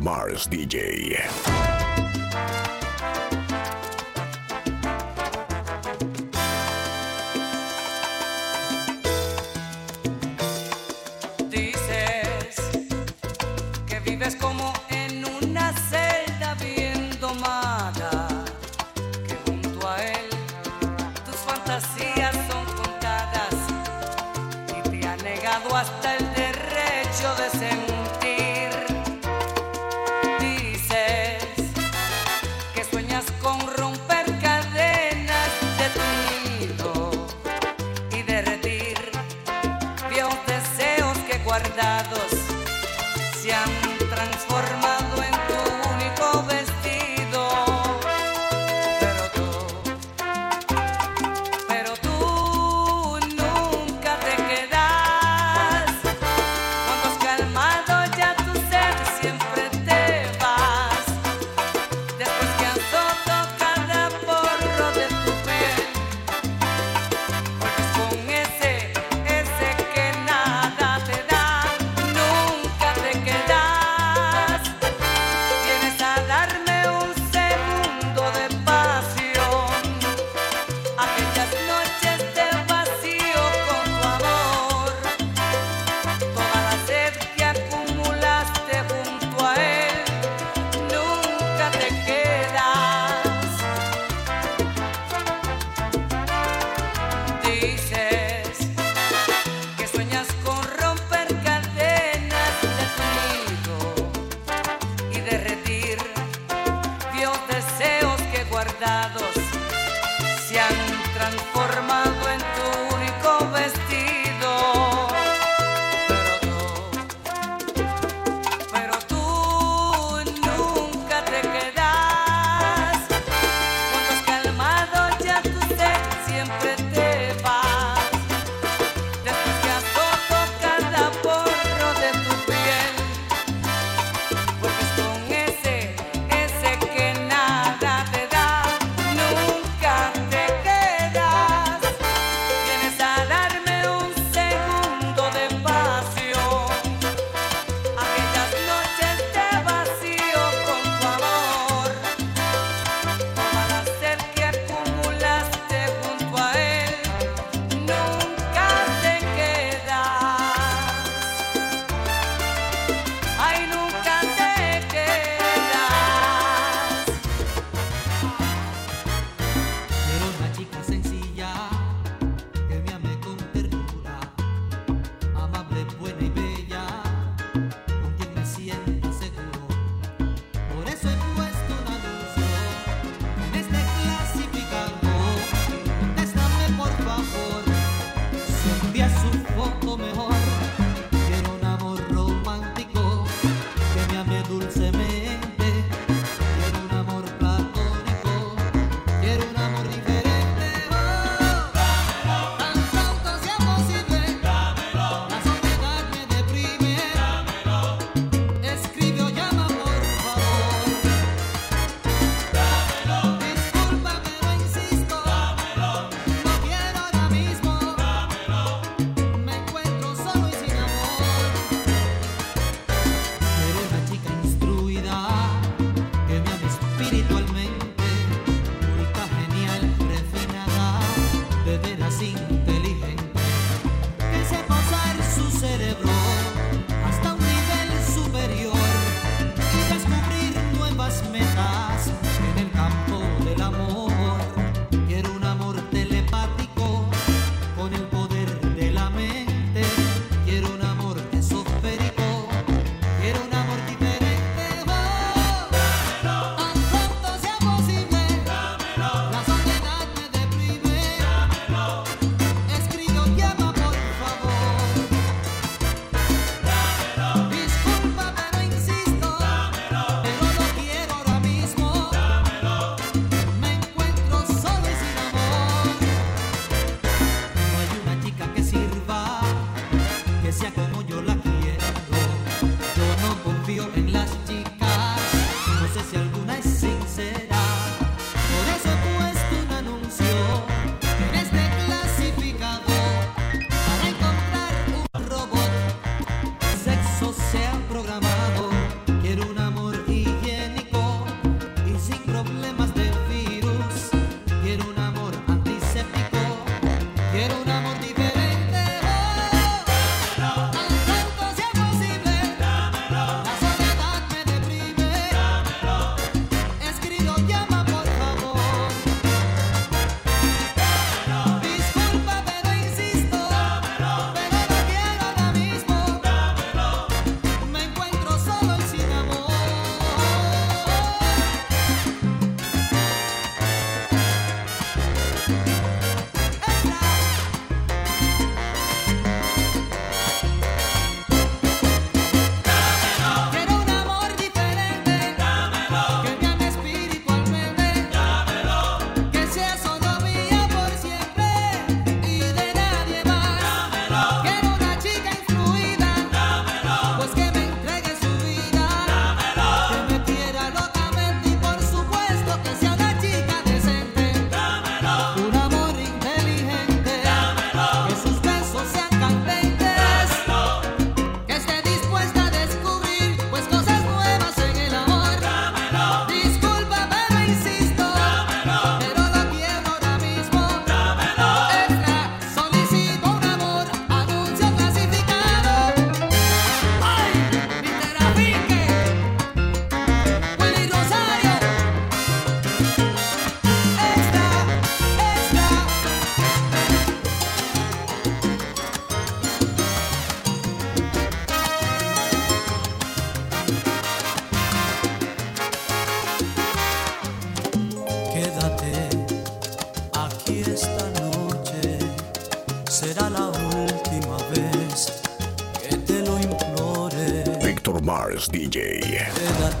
Junior Mars DJ. DJ.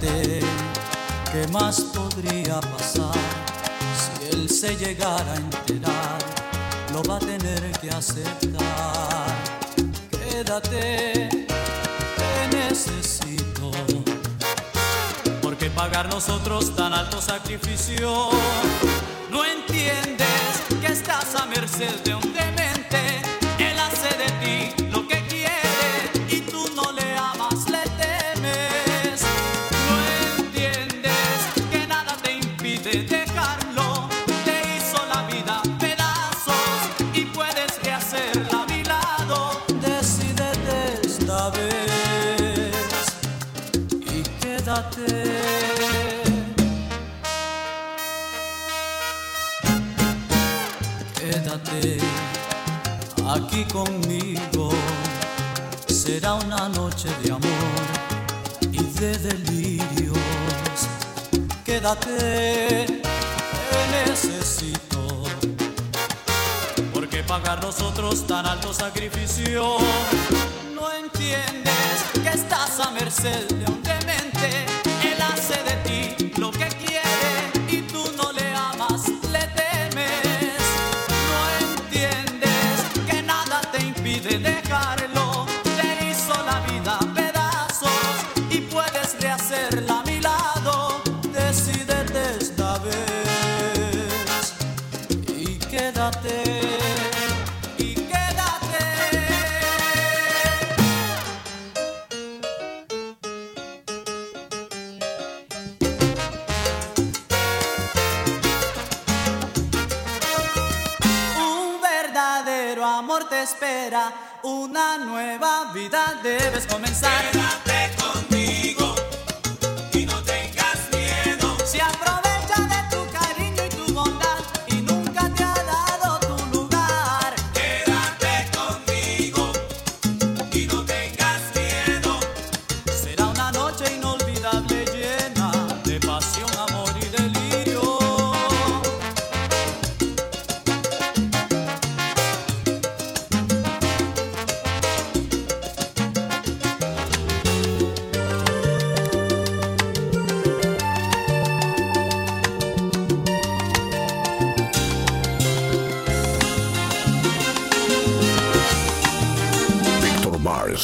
¿Qué más podría pasar? Si él se llegara a enterar, lo va a tener que aceptar. Quédate, te necesito. Porque pagar nosotros tan alto sacrificio? No entiendes que estás a merced de un demente. Te necesito, porque pagar nosotros tan alto sacrificio. No entiendes que estás a merced de un demente. De ti lo que quiere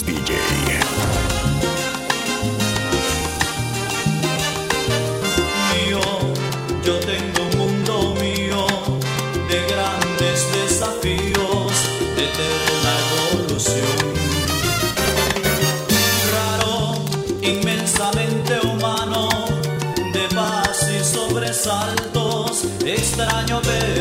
Mío, yo tengo un mundo mío de grandes desafíos, de eterna evolución. Raro, inmensamente humano, de paz y sobresaltos, extraño pero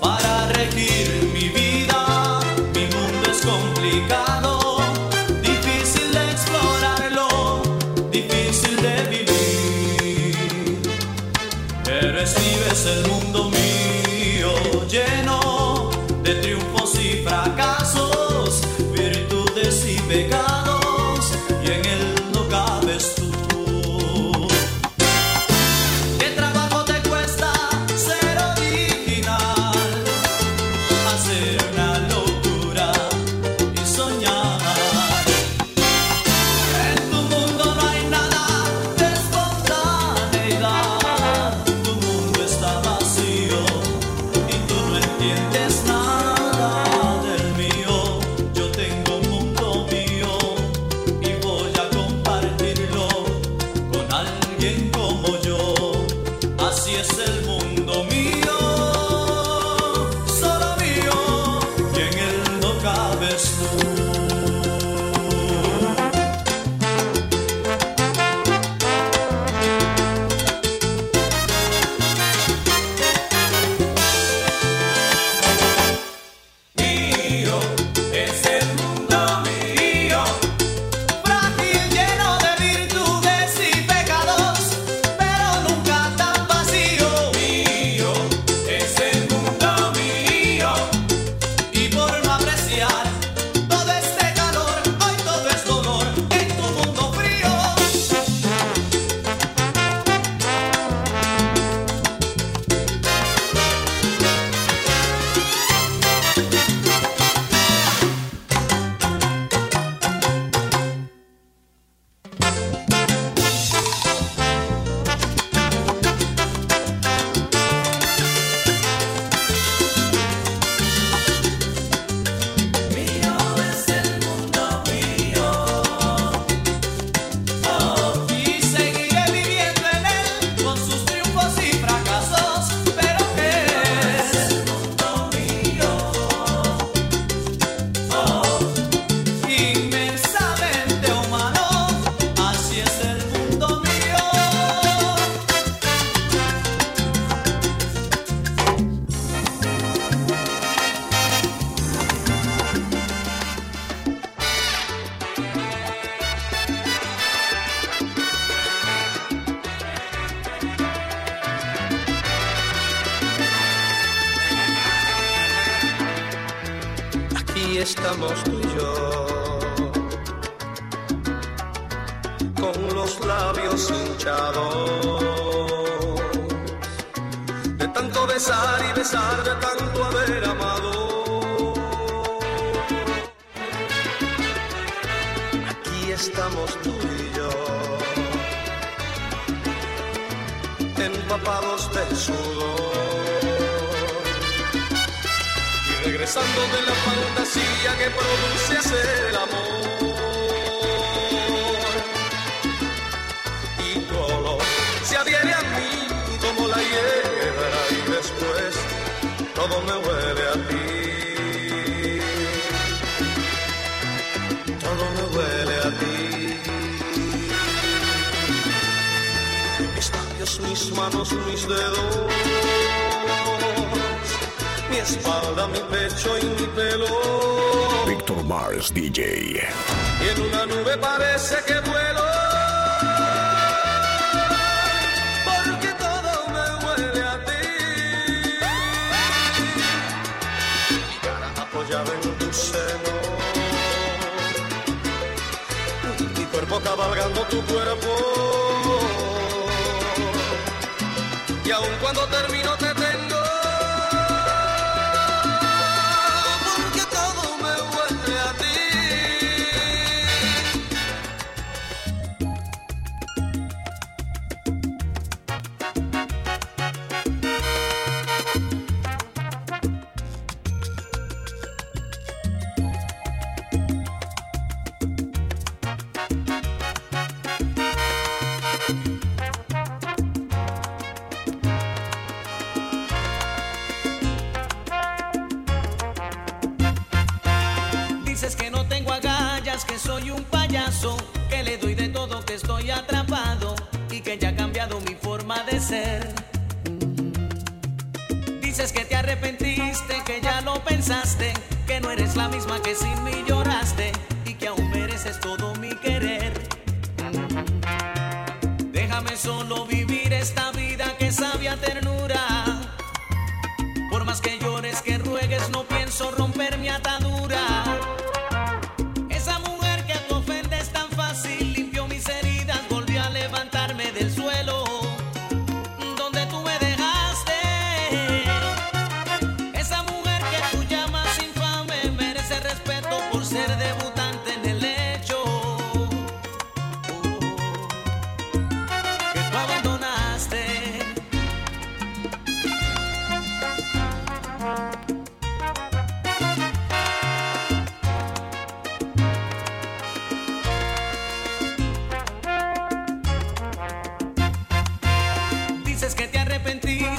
para regir mi espalda, mi pecho y mi pelo. Víctor Mars DJ. Y en una nube parece que vuelo. Porque todo me huele a ti. Mi cara apoyada en tu seno. Mi cuerpo cabalgando tu cuerpo. Y aun cuando termine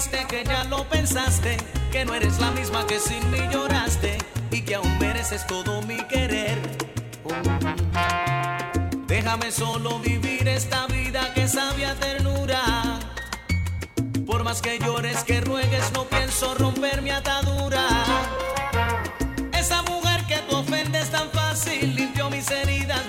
que ya lo pensaste, que no eres la misma que sin mí lloraste y que aún mereces todo mi querer. Déjame solo vivir esta vida que sabia ternura. Por más que llores, que ruegues, no pienso romper mi atadura. Esa mujer que tú ofendes tan fácil limpió mis heridas.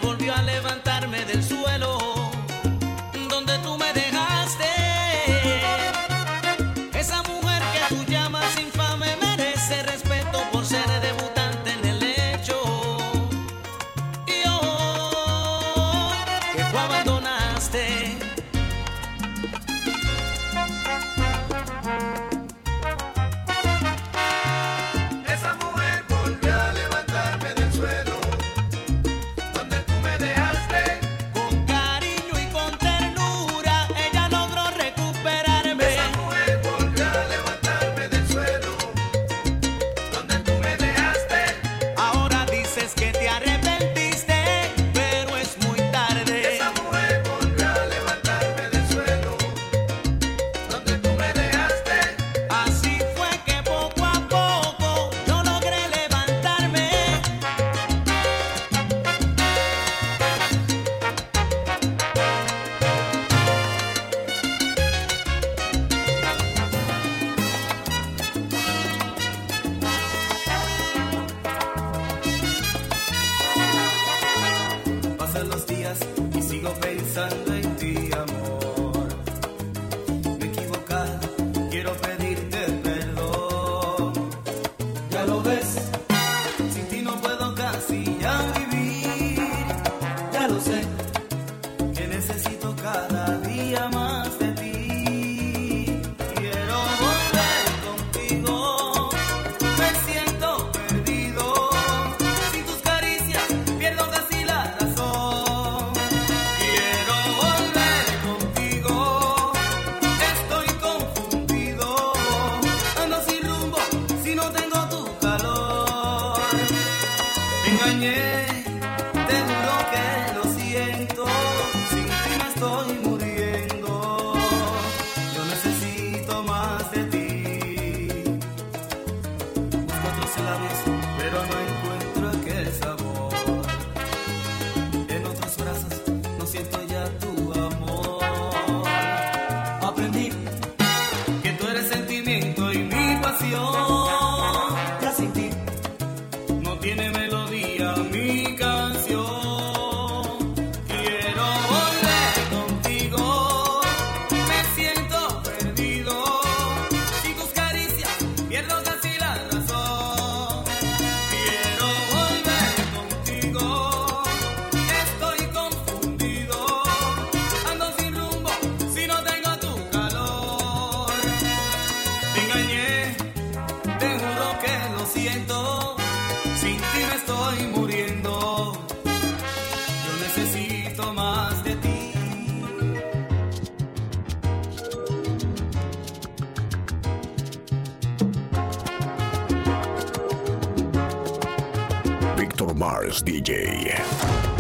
Mars DJ.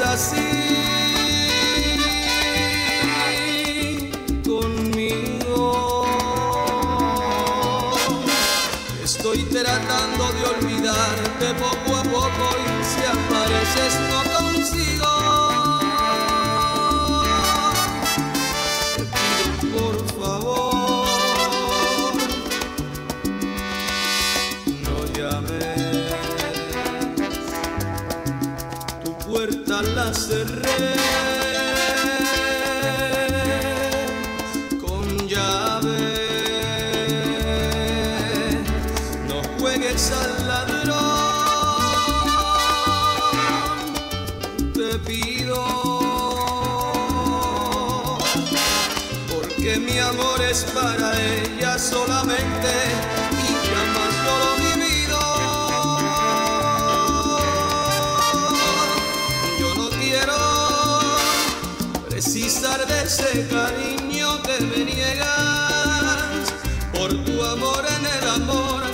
assim. ese cariño que me niegas, por tu amor en el amor.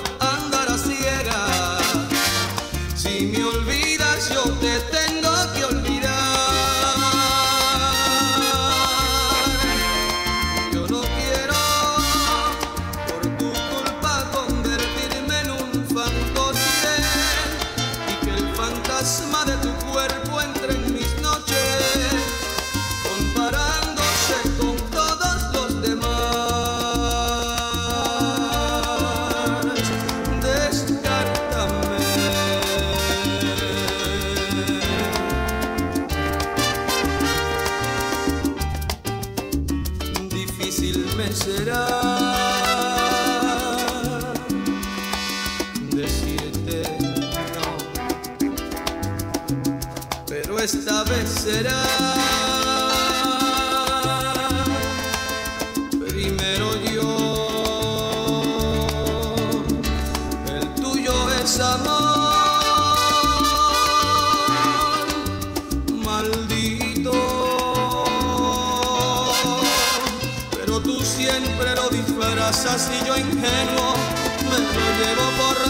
difícil me será decirte no, pero esta vez será. me lo llevo por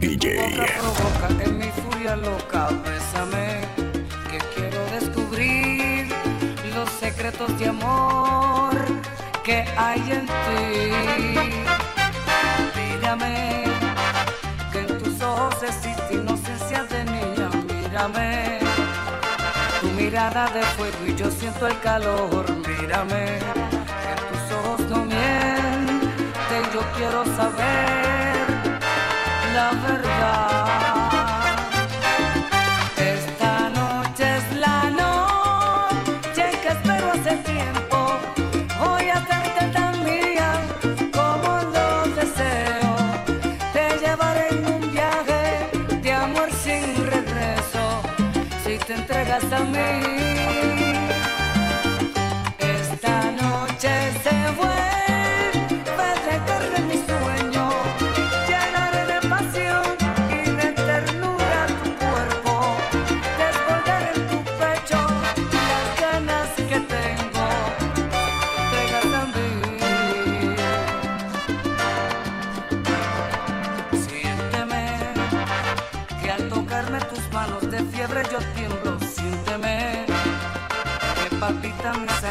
DJ. En mi furia loca, bésame, que quiero descubrir los secretos de amor que hay en ti. Mírame, que en tus ojos existe inocencia de niña, mírame. Tu mirada de fuego y yo siento el calor, mírame, que en tus ojos no mienten, yo quiero saber a verdade. Déjame.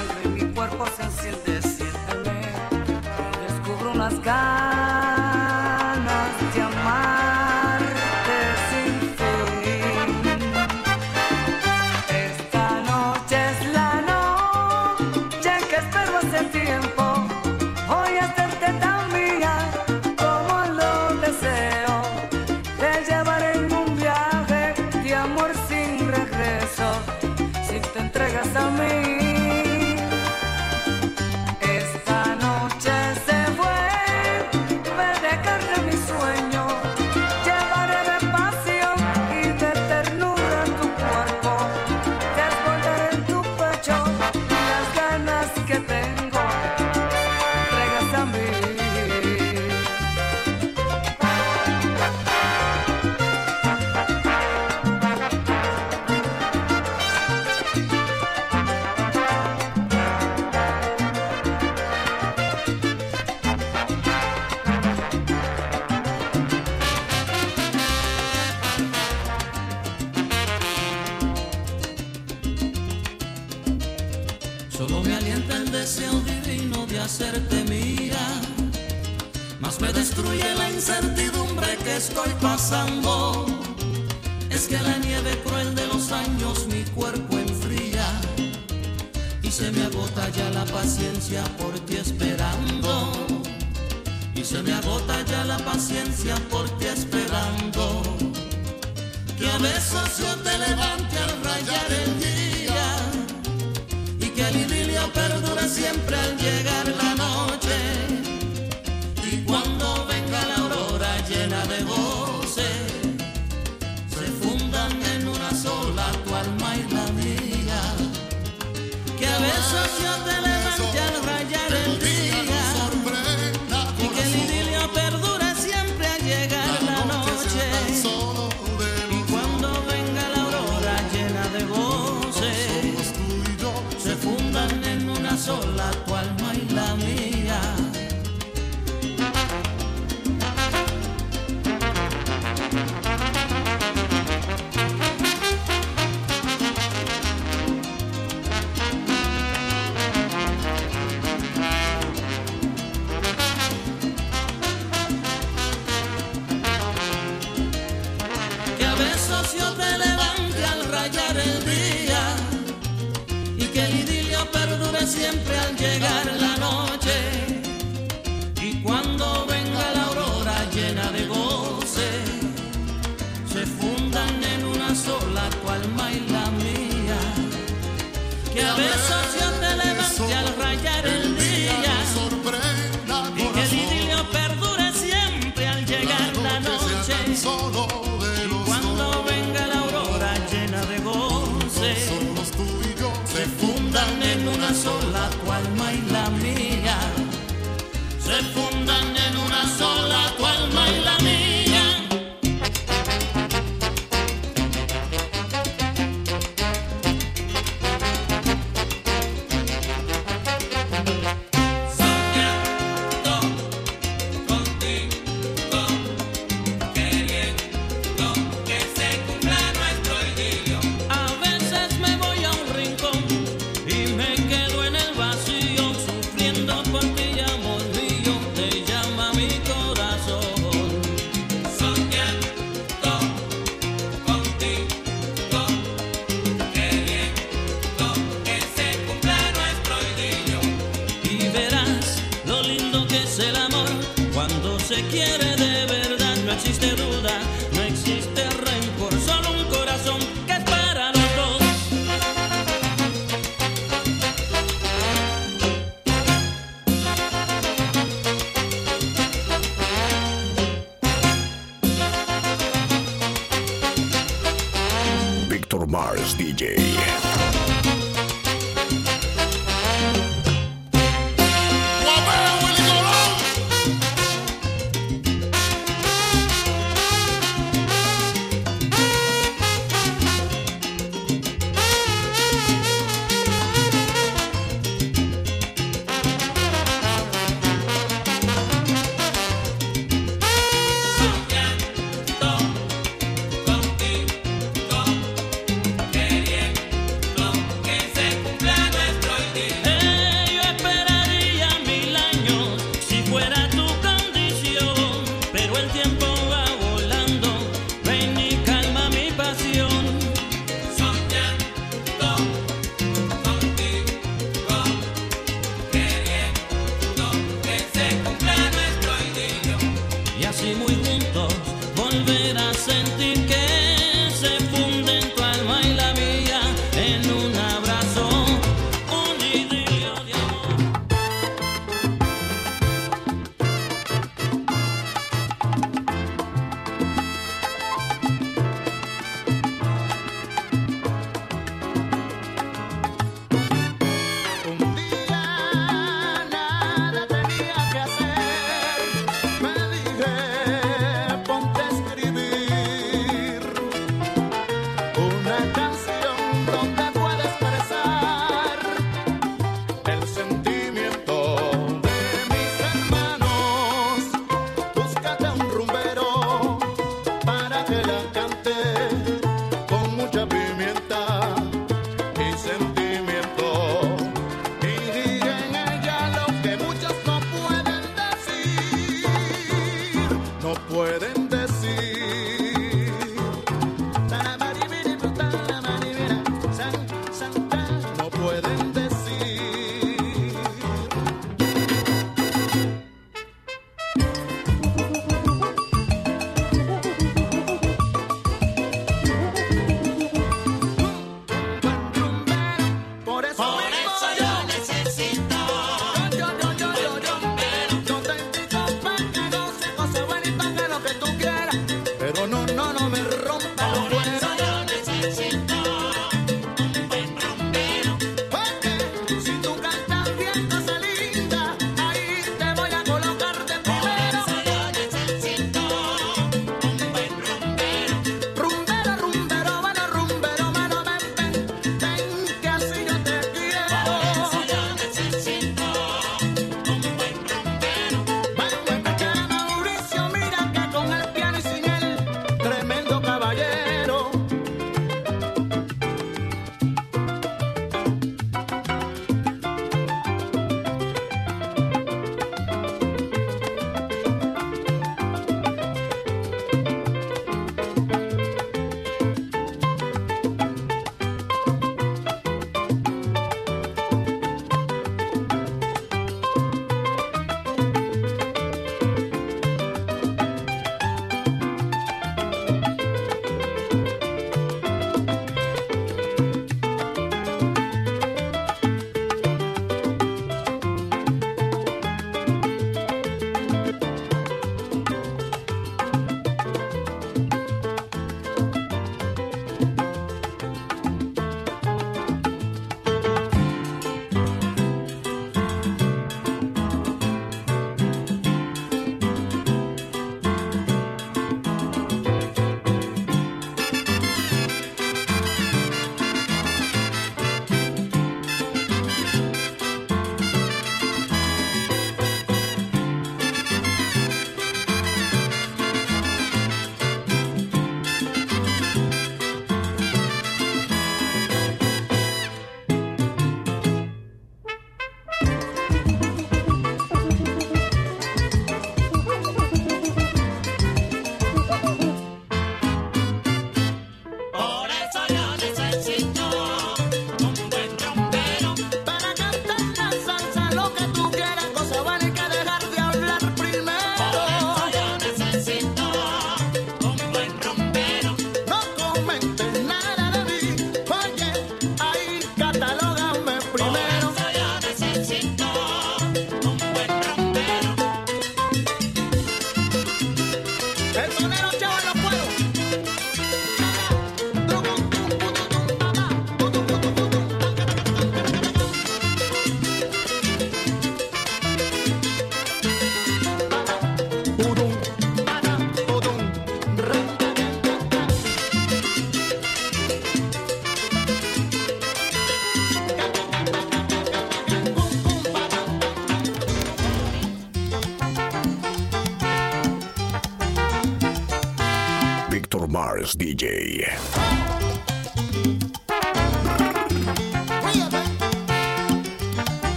DJ.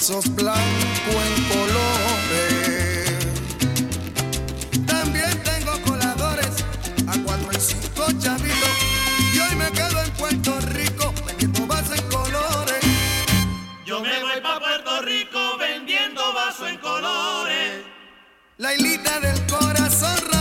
vasos blancos en colores. También tengo coladores a cuatro y cinco chavitos. Y hoy me quedo en Puerto Rico vendiendo vasos en colores. Yo me voy para Puerto Rico vendiendo vasos en colores. La hilita del corazón.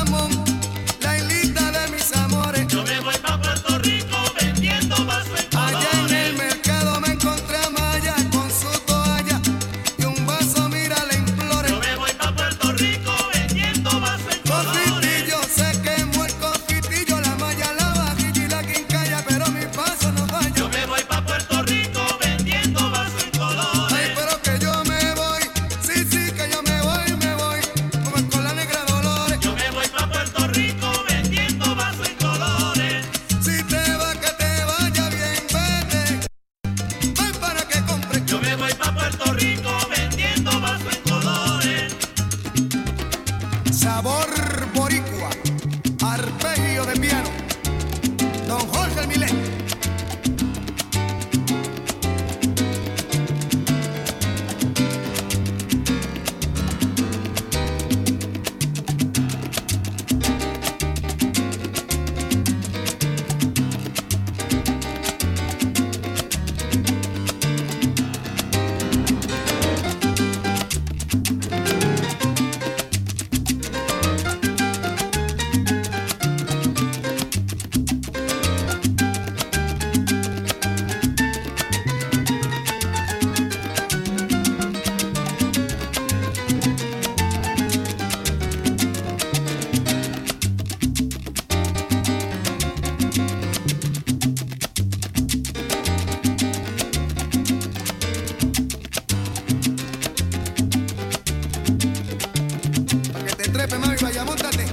Mami, vaya, montate.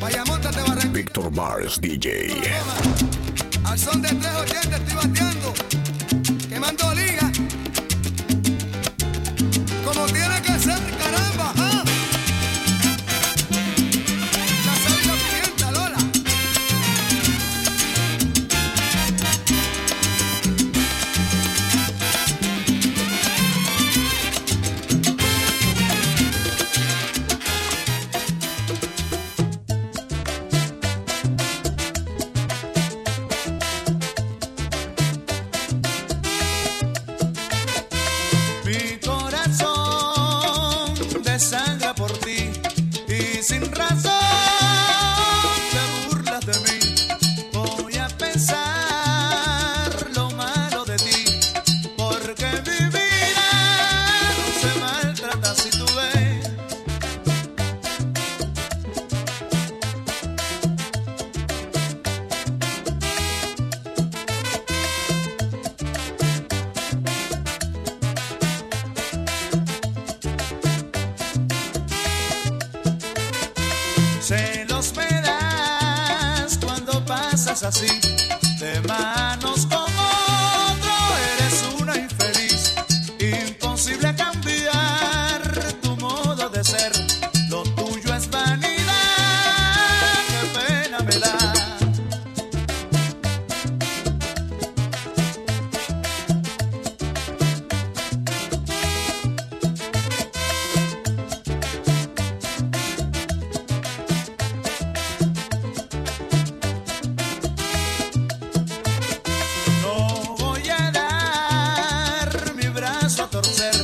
Vaya, montate, Barranquilla. Víctor Mars DJ. Al son de 380 estoy bateando. Quemando liga. Torcer.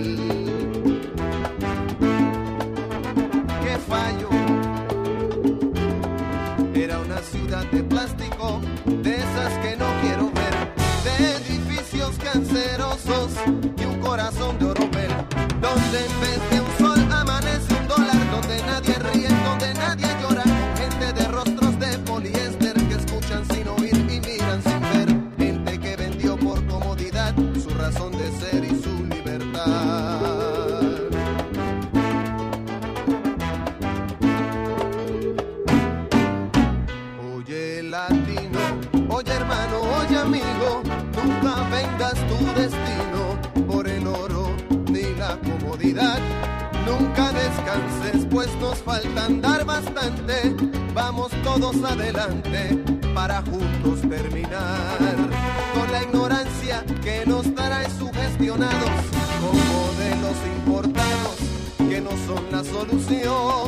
cerosos y un corazón de oro donde empezó bastante, vamos todos adelante para juntos terminar con la ignorancia que nos dará trae sugestionados con modelos importados que no son la solución.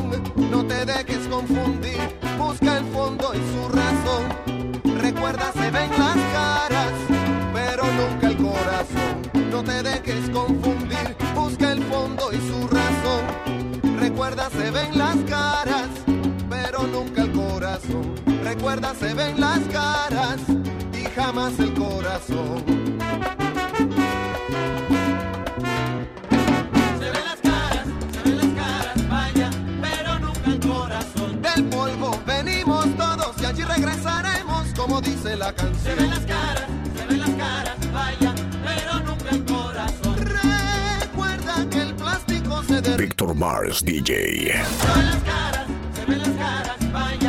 No te dejes confundir, busca el fondo y su razón. Recuerda, se ven las caras, pero nunca el corazón. No te dejes confundir, busca el fondo y su razón. Recuerda, se ven las caras Recuerda, se ven las caras y jamás el corazón. Se ven las caras, se ven las caras, vaya, pero nunca el corazón. Del polvo venimos todos y allí regresaremos, como dice la canción. Se ven las caras, se ven las caras, vaya, pero nunca el corazón. Recuerda que el plástico se derrite. Víctor Mars, DJ. Se ven las caras, se ven las caras, vaya.